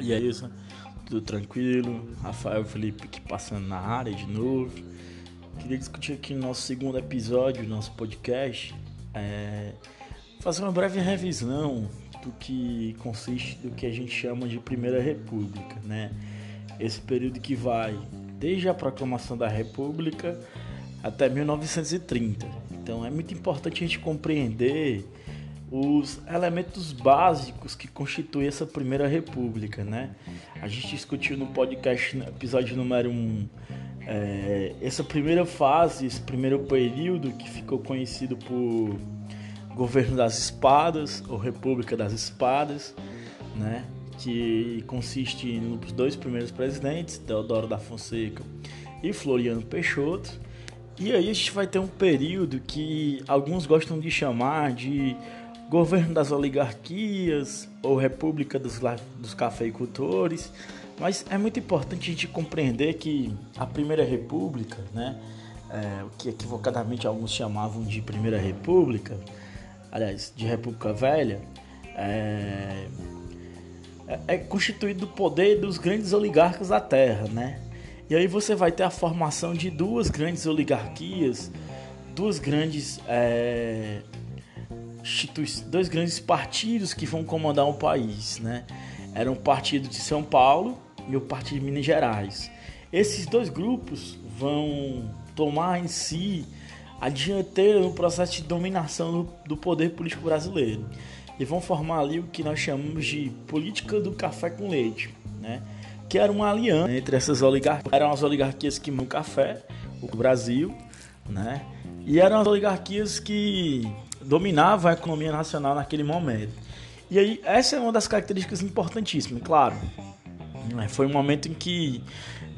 E é isso, tudo tranquilo. Rafael Felipe aqui passando na área de novo. Queria discutir aqui no nosso segundo episódio nosso podcast. É, fazer uma breve revisão do que consiste do que a gente chama de Primeira República, né? Esse período que vai desde a proclamação da República até 1930. Então é muito importante a gente compreender os elementos básicos que constituem essa primeira república, né? A gente discutiu no podcast, no episódio número 1, um, é, essa primeira fase, esse primeiro período que ficou conhecido por governo das espadas ou república das espadas, né? Que consiste nos dois primeiros presidentes, Teodoro da Fonseca e Floriano Peixoto. E aí a gente vai ter um período que alguns gostam de chamar de governo das oligarquias ou república dos, dos cafeicultores, mas é muito importante a gente compreender que a Primeira República, né, é, o que equivocadamente alguns chamavam de Primeira República, aliás, de República Velha, é, é, é constituído do poder dos grandes oligarcas da Terra, né? E aí você vai ter a formação de duas grandes oligarquias, duas grandes é, dois grandes partidos que vão comandar o país, né? Era o Partido de São Paulo e o Partido de Minas Gerais. Esses dois grupos vão tomar em si a dianteira no processo de dominação do poder político brasileiro e vão formar ali o que nós chamamos de política do café com leite, né? Que era uma aliança entre essas oligarquias, eram as oligarquias que o café, o Brasil, né? E eram as oligarquias que dominava a economia nacional naquele momento. E aí, essa é uma das características importantíssimas, claro. Né? Foi um momento em que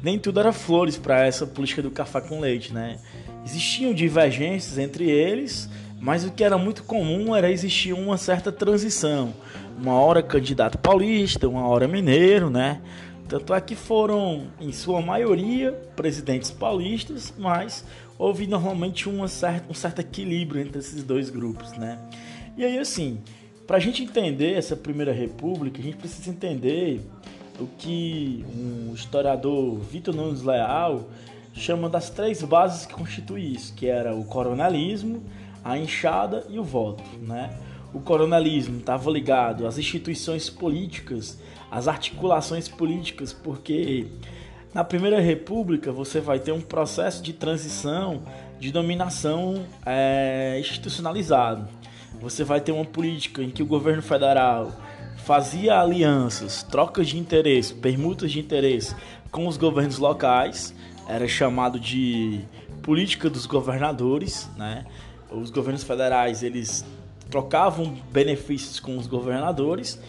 nem tudo era flores para essa política do café com leite, né? Existiam divergências entre eles, mas o que era muito comum era existir uma certa transição. Uma hora candidato paulista, uma hora mineiro, né? Tanto é que foram, em sua maioria, presidentes paulistas, mas houve normalmente uma certa, um certo equilíbrio entre esses dois grupos, né? E aí, assim, para a gente entender essa Primeira República, a gente precisa entender o que um historiador, Vitor Nunes Leal, chama das três bases que constituem isso, que era o coronelismo, a enxada e o voto, né? O coronelismo estava ligado às instituições políticas as articulações políticas, porque na Primeira República você vai ter um processo de transição de dominação é, institucionalizado. Você vai ter uma política em que o governo federal fazia alianças, trocas de interesse, permutas de interesse com os governos locais, era chamado de política dos governadores, né? Os governos federais eles trocavam benefícios com os governadores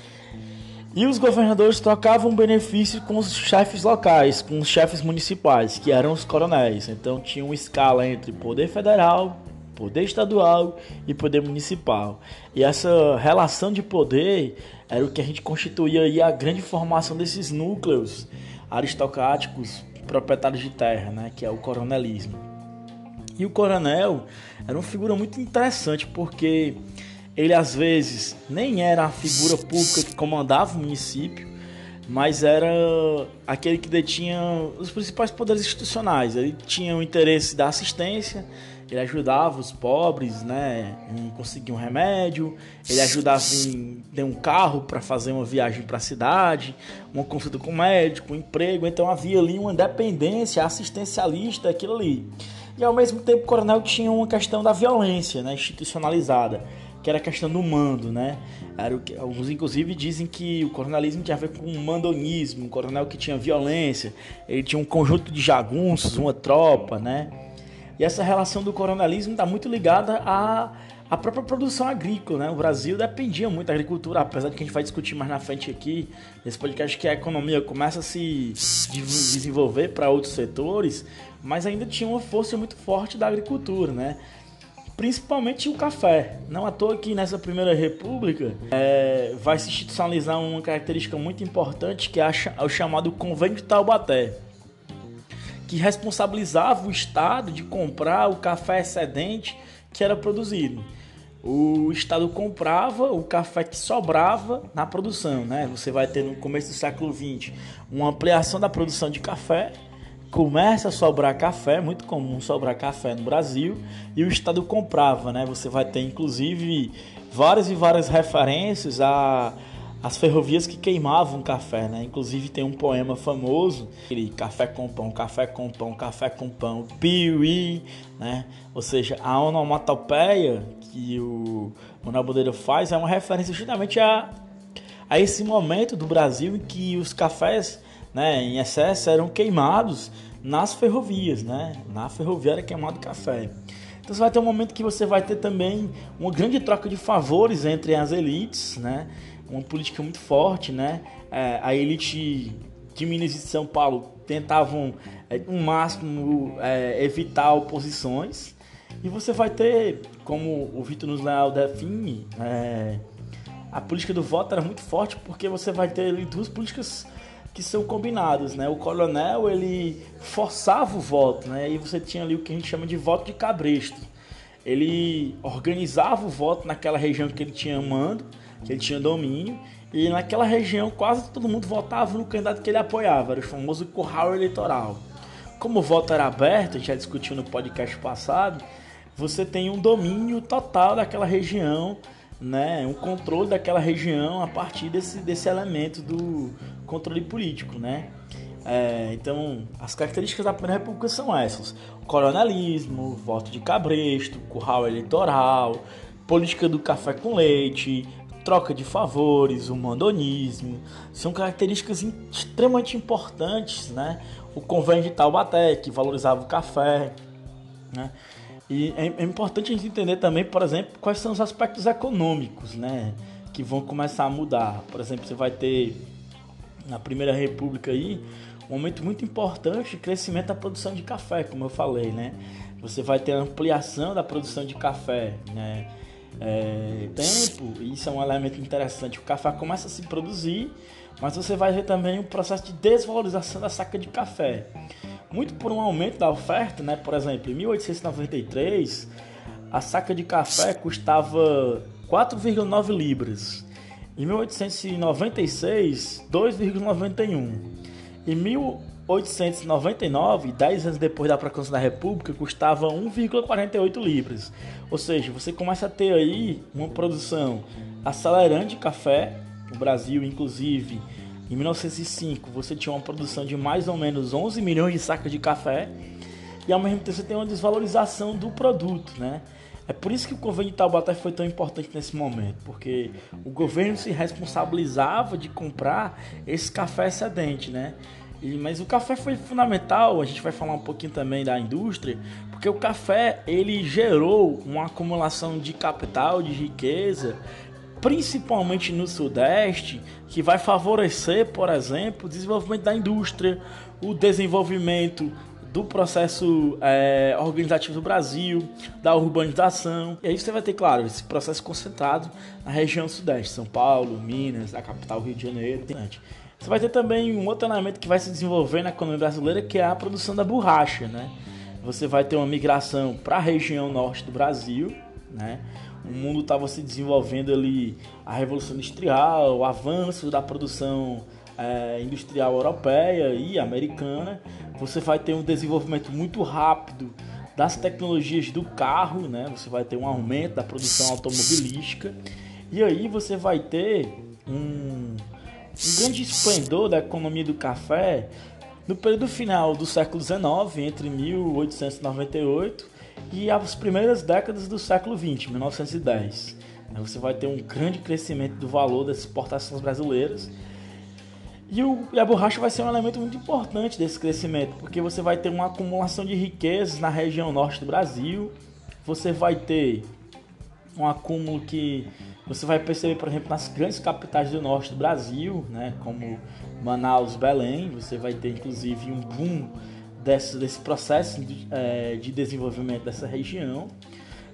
e os governadores trocavam benefício com os chefes locais, com os chefes municipais, que eram os coronéis. Então tinha uma escala entre poder federal, poder estadual e poder municipal. E essa relação de poder era o que a gente constituía aí a grande formação desses núcleos aristocráticos proprietários de terra, né, que é o coronelismo. E o coronel era uma figura muito interessante porque ele às vezes nem era a figura pública que comandava o município, mas era aquele que detinha os principais poderes institucionais. Ele tinha o interesse da assistência, ele ajudava os pobres né, em conseguir um remédio, ele ajudava em ter um carro para fazer uma viagem para a cidade, uma consulta com o médico, um emprego. Então havia ali uma dependência assistencialista, aquilo ali. E ao mesmo tempo o coronel tinha uma questão da violência né, institucionalizada que era a questão do mando, né? Era o que, alguns inclusive dizem que o coronelismo tinha a ver com um mandonismo, um coronel que tinha violência, ele tinha um conjunto de jagunços, uma tropa, né? E essa relação do coronelismo está muito ligada à, à própria produção agrícola, né? O Brasil dependia muito da agricultura, apesar de que a gente vai discutir mais na frente aqui, nesse podcast, que a economia começa a se desenvolver para outros setores, mas ainda tinha uma força muito forte da agricultura, né? Principalmente o café. Não à toa que nessa primeira república é, vai se institucionalizar uma característica muito importante que é o chamado Convênio de Taubaté, que responsabilizava o Estado de comprar o café excedente que era produzido. o Estado comprava o café que sobrava na produção, né? Você vai ter no começo do século XX uma ampliação da produção de café, começa a sobrar café, muito comum sobrar café no Brasil, e o Estado comprava, né? Você vai ter inclusive várias e várias referências a as ferrovias que queimavam café, né? Inclusive tem um poema famoso, aquele café com pão, café com pão, café com pão, piuí, né? Ou seja, a onomatopeia que o Manuel Bodeiro faz é uma referência justamente a, a esse momento do Brasil em que os cafés, né, em excesso eram queimados nas ferrovias, né? Na ferrovia era queimado café. Então você vai ter um momento que você vai ter também uma grande troca de favores entre as elites, né? uma política muito forte, né? É, a elite de Minas e de São Paulo tentavam, é, no máximo, é, evitar oposições. E você vai ter, como o Vitor nos Leal define, é, a política do voto era muito forte porque você vai ter ali, duas políticas que são combinadas, né? O coronel ele forçava o voto, né? E você tinha ali o que a gente chama de voto de cabresto. Ele organizava o voto naquela região que ele tinha mando que ele tinha domínio, e naquela região quase todo mundo votava no candidato que ele apoiava, era o famoso curral eleitoral. Como o voto era aberto, a gente já discutiu no podcast passado, você tem um domínio total daquela região, né, um controle daquela região a partir desse, desse elemento do controle político, né? É, então, as características da Primeira República são essas: coronelismo, voto de cabresto, curral eleitoral, política do café com leite, troca de favores, o mandonismo, são características extremamente importantes, né? O convênio de Taubaté, que valorizava o café, né? E é, é importante a gente entender também, por exemplo, quais são os aspectos econômicos, né? Que vão começar a mudar. Por exemplo, você vai ter na Primeira República aí um momento muito importante crescimento da produção de café, como eu falei, né? Você vai ter ampliação da produção de café, né? é, tempo, isso é um elemento interessante. O café começa a se produzir, mas você vai ver também o processo de desvalorização da saca de café. Muito por um aumento da oferta, né? Por exemplo, em 1893, a saca de café custava 4,9 libras. Em 1896, 2,91. Em 1899, 10 anos depois da proclamação da República, custava 1,48 libras. Ou seja, você começa a ter aí uma produção acelerante de café. O Brasil, inclusive, em 1905, você tinha uma produção de mais ou menos 11 milhões de sacas de café. E ao mesmo tempo você tem uma desvalorização do produto, né? É por isso que o governo de Taubaté foi tão importante nesse momento, porque o governo se responsabilizava de comprar esse café excedente, né? E, mas o café foi fundamental, a gente vai falar um pouquinho também da indústria, porque o café ele gerou uma acumulação de capital, de riqueza, principalmente no Sudeste, que vai favorecer, por exemplo, o desenvolvimento da indústria, o desenvolvimento do processo é, organizativo do Brasil, da urbanização. E aí você vai ter, claro, esse processo concentrado na região Sudeste, São Paulo, Minas, a capital Rio de Janeiro, você vai ter também um outro elemento que vai se desenvolver na economia brasileira, que é a produção da borracha, né? Você vai ter uma migração para a região norte do Brasil, né? O mundo estava se desenvolvendo ali, a revolução industrial, o avanço da produção é, industrial europeia e americana. Você vai ter um desenvolvimento muito rápido das tecnologias do carro, né? Você vai ter um aumento da produção automobilística e aí você vai ter um um grande esplendor da economia do café no período final do século XIX, entre 1898 e as primeiras décadas do século XX, 1910. Você vai ter um grande crescimento do valor das exportações brasileiras. E, o, e, a borracha vai ser um elemento muito importante desse crescimento, porque você vai ter uma acumulação de riquezas na região norte do Brasil, você vai ter um acúmulo que você vai perceber, por exemplo, nas grandes capitais do norte do Brasil, né, como Manaus, Belém, você vai ter inclusive um boom desse, desse processo de, é, de desenvolvimento dessa região.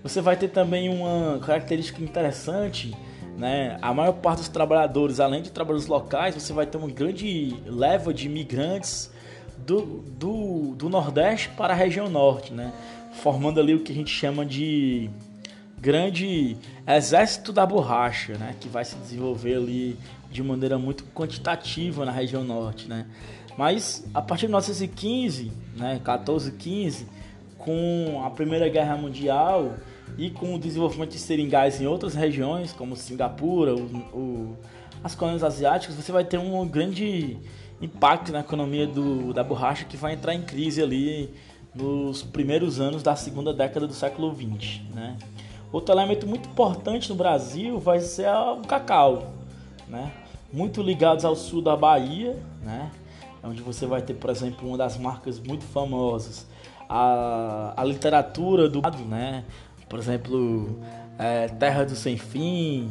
Você vai ter também uma característica interessante, né? A maior parte dos trabalhadores, além de trabalhadores locais, você vai ter uma grande leva de imigrantes do, do, do Nordeste para a região Norte, né? Formando ali o que a gente chama de grande exército da borracha, né, que vai se desenvolver ali de maneira muito quantitativa na região norte, né. Mas a partir de 1915, né, 14, 15, com a Primeira Guerra Mundial e com o desenvolvimento de seringais em outras regiões, como Singapura, o, o, as colônias asiáticas, você vai ter um grande impacto na economia do, da borracha que vai entrar em crise ali nos primeiros anos da segunda década do século XX. Né? Outro elemento muito importante no Brasil vai ser o cacau, né? muito ligados ao sul da Bahia, né? onde você vai ter, por exemplo, uma das marcas muito famosas, a, a literatura do né? por exemplo, é, Terra do Sem Fim,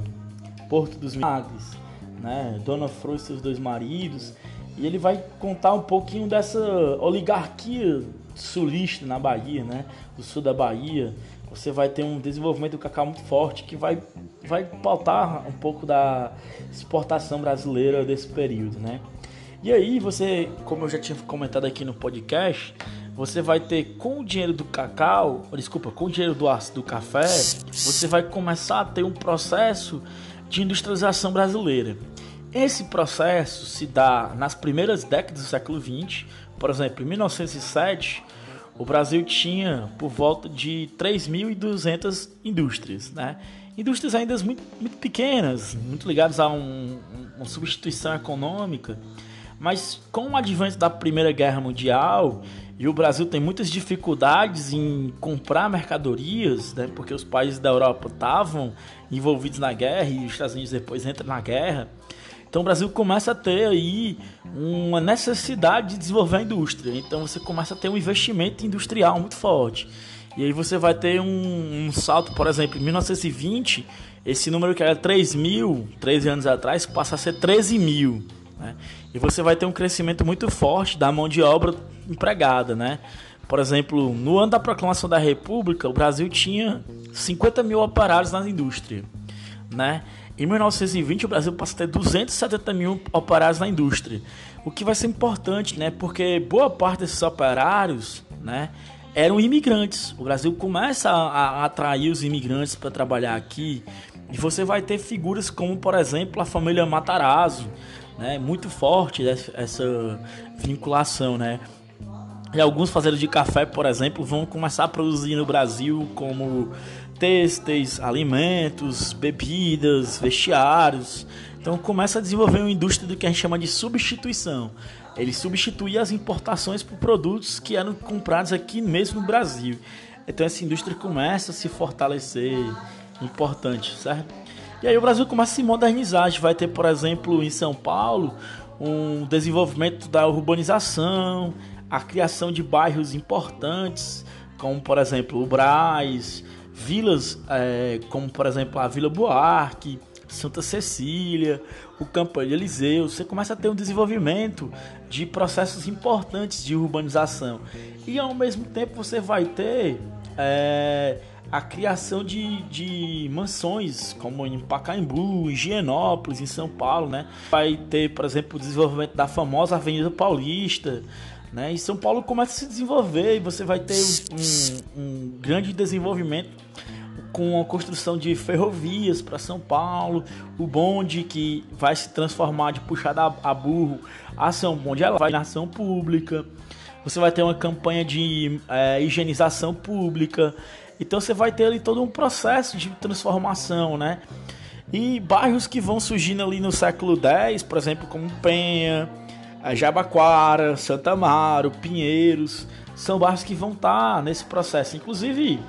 Porto dos Milagres, né? Dona Flor e seus dois maridos, e ele vai contar um pouquinho dessa oligarquia sulista na Bahia, né? Do sul da Bahia. Você vai ter um desenvolvimento do cacau muito forte que vai, vai pautar um pouco da exportação brasileira desse período, né? E aí você, como eu já tinha comentado aqui no podcast, você vai ter com o dinheiro do cacau, desculpa, com o dinheiro do, do café, você vai começar a ter um processo de industrialização brasileira. Esse processo se dá nas primeiras décadas do século XX. Por exemplo, em 1907, o Brasil tinha por volta de 3.200 indústrias, né? Indústrias ainda muito, muito pequenas, muito ligadas a um, uma substituição econômica, mas com o advento da Primeira Guerra Mundial e o Brasil tem muitas dificuldades em comprar mercadorias, né? Porque os países da Europa estavam envolvidos na guerra e os Estados Unidos depois entram na guerra. Então o Brasil começa a ter aí uma necessidade de desenvolver a indústria. Então você começa a ter um investimento industrial muito forte. E aí você vai ter um, um salto, por exemplo, em 1920, esse número que era 3 mil, 13 anos atrás, passa a ser 13 mil. Né? E você vai ter um crescimento muito forte da mão de obra empregada, né? Por exemplo, no ano da proclamação da República, o Brasil tinha 50 mil operários na indústria, né? Em 1920, o Brasil passa a ter 270 mil operários na indústria, o que vai ser importante, né? Porque boa parte desses operários, né? Eram imigrantes. O Brasil começa a, a atrair os imigrantes para trabalhar aqui. E você vai ter figuras como, por exemplo, a família Matarazzo, né? Muito forte essa vinculação, né? E alguns fazedores de café, por exemplo, vão começar a produzir no Brasil como têxteis, alimentos, bebidas, vestiários. Então começa a desenvolver uma indústria do que a gente chama de substituição. Ele substituía as importações por produtos que eram comprados aqui mesmo no Brasil. Então essa indústria começa a se fortalecer, importante, certo? E aí o Brasil começa a se modernizar. A gente vai ter, por exemplo, em São Paulo, um desenvolvimento da urbanização, a criação de bairros importantes, como por exemplo o Braz, vilas é, como por exemplo a Vila Buarque, Santa Cecília, o Campanha de Eliseu, você começa a ter um desenvolvimento de processos importantes de urbanização e ao mesmo tempo você vai ter é, a criação de, de mansões como em Pacaembu, em Higienópolis, em São Paulo, né? Vai ter, por exemplo, o desenvolvimento da famosa Avenida Paulista, né? E São Paulo começa a se desenvolver e você vai ter um, um grande desenvolvimento com a construção de ferrovias para São Paulo, o bonde que vai se transformar de puxada a burro a São Bonde, ela vai na ação pública. Você vai ter uma campanha de é, higienização pública. Então você vai ter ali todo um processo de transformação, né? E bairros que vão surgindo ali no século X, por exemplo, como Penha, Jabaquara, Santa Amaro, Pinheiros, são bairros que vão estar tá nesse processo. Inclusive,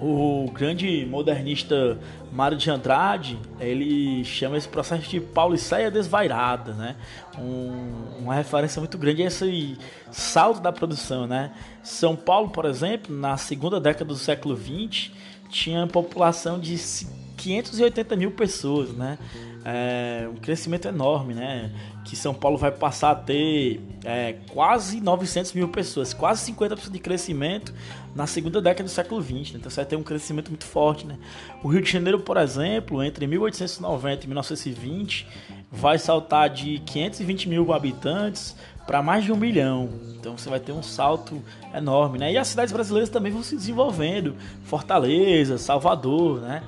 o grande modernista Mário de Andrade, ele chama esse processo de Pauliceia desvairada, né? Um, uma referência muito grande a esse salto da produção, né? São Paulo, por exemplo, na segunda década do século XX, tinha população de 580 mil pessoas, né? É um crescimento enorme, né? Que São Paulo vai passar a ter é, quase 900 mil pessoas, quase 50% de crescimento na segunda década do século XX. Né? Então você vai ter um crescimento muito forte, né? O Rio de Janeiro, por exemplo, entre 1890 e 1920, vai saltar de 520 mil habitantes para mais de um milhão. Então você vai ter um salto enorme, né? E as cidades brasileiras também vão se desenvolvendo, Fortaleza, Salvador, né?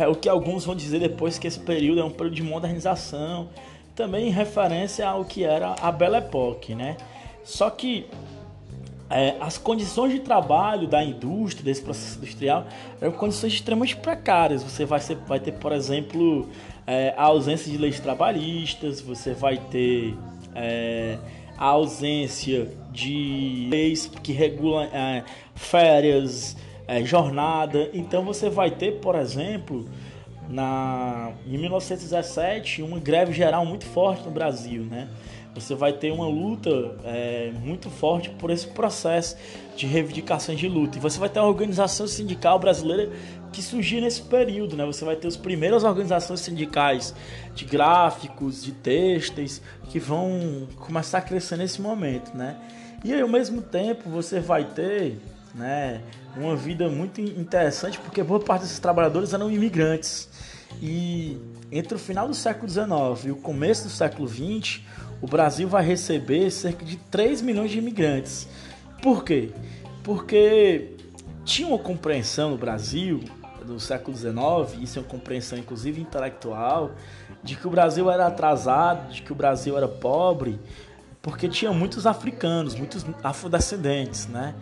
É o que alguns vão dizer depois que esse período é um período de modernização, também em referência ao que era a Belle Époque, né? Só que é, as condições de trabalho da indústria, desse processo industrial, eram condições extremamente precárias. Você vai, ser, vai ter, por exemplo, é, a ausência de leis trabalhistas, você vai ter é, a ausência de leis que regulam é, férias, é, jornada. Então você vai ter, por exemplo, na, em 1917, uma greve geral muito forte no Brasil, né? você vai ter uma luta é, muito forte por esse processo de reivindicações de luta. E você vai ter uma organização sindical brasileira que surgiu nesse período, né? Você vai ter as primeiras organizações sindicais de gráficos, de têxteis, que vão começar a crescer nesse momento, né? E aí, ao mesmo tempo, você vai ter, né, uma vida muito interessante, porque boa parte desses trabalhadores eram imigrantes. E entre o final do século XIX e o começo do século XX, o Brasil vai receber cerca de 3 milhões de imigrantes. Por quê? Porque tinha uma compreensão no Brasil do século XIX, isso é uma compreensão inclusive intelectual, de que o Brasil era atrasado, de que o Brasil era pobre, porque tinha muitos africanos, muitos afrodescendentes, né?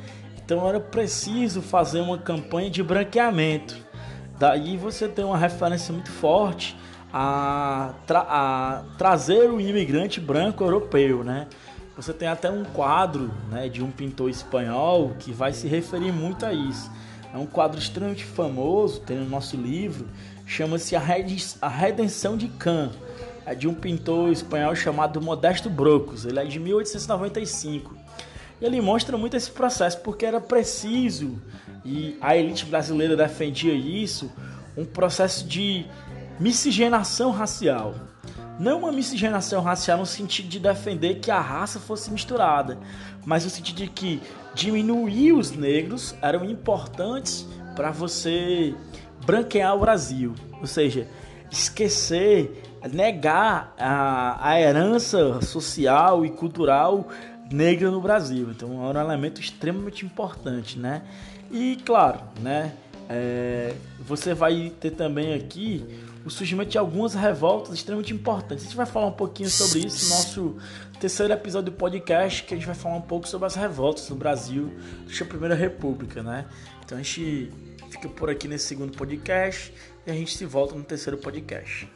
Então era preciso fazer uma campanha de branqueamento. Daí você tem uma referência muito forte a, tra a trazer o imigrante branco europeu, né? Você tem até um quadro né, de um pintor espanhol que vai se referir muito a isso. É um quadro extremamente famoso, tem no nosso livro, chama-se A Redenção de Can. É de um pintor espanhol chamado Modesto Brocos. Ele é de 1895. E ele mostra muito esse processo, porque era preciso, e a elite brasileira defendia isso, um processo de miscigenação racial. Não uma miscigenação racial no sentido de defender que a raça fosse misturada, mas no sentido de que diminuir os negros eram importantes para você branquear o Brasil. Ou seja, esquecer, negar a, a herança social e cultural negra no Brasil. Então era um elemento extremamente importante, né? E claro, né? É, você vai ter também aqui o surgimento de algumas revoltas extremamente importantes. A gente vai falar um pouquinho sobre isso no nosso terceiro episódio do podcast, que a gente vai falar um pouco sobre as revoltas no Brasil durante a Primeira República, né? Então a gente fica por aqui nesse segundo podcast e a gente se volta no terceiro podcast.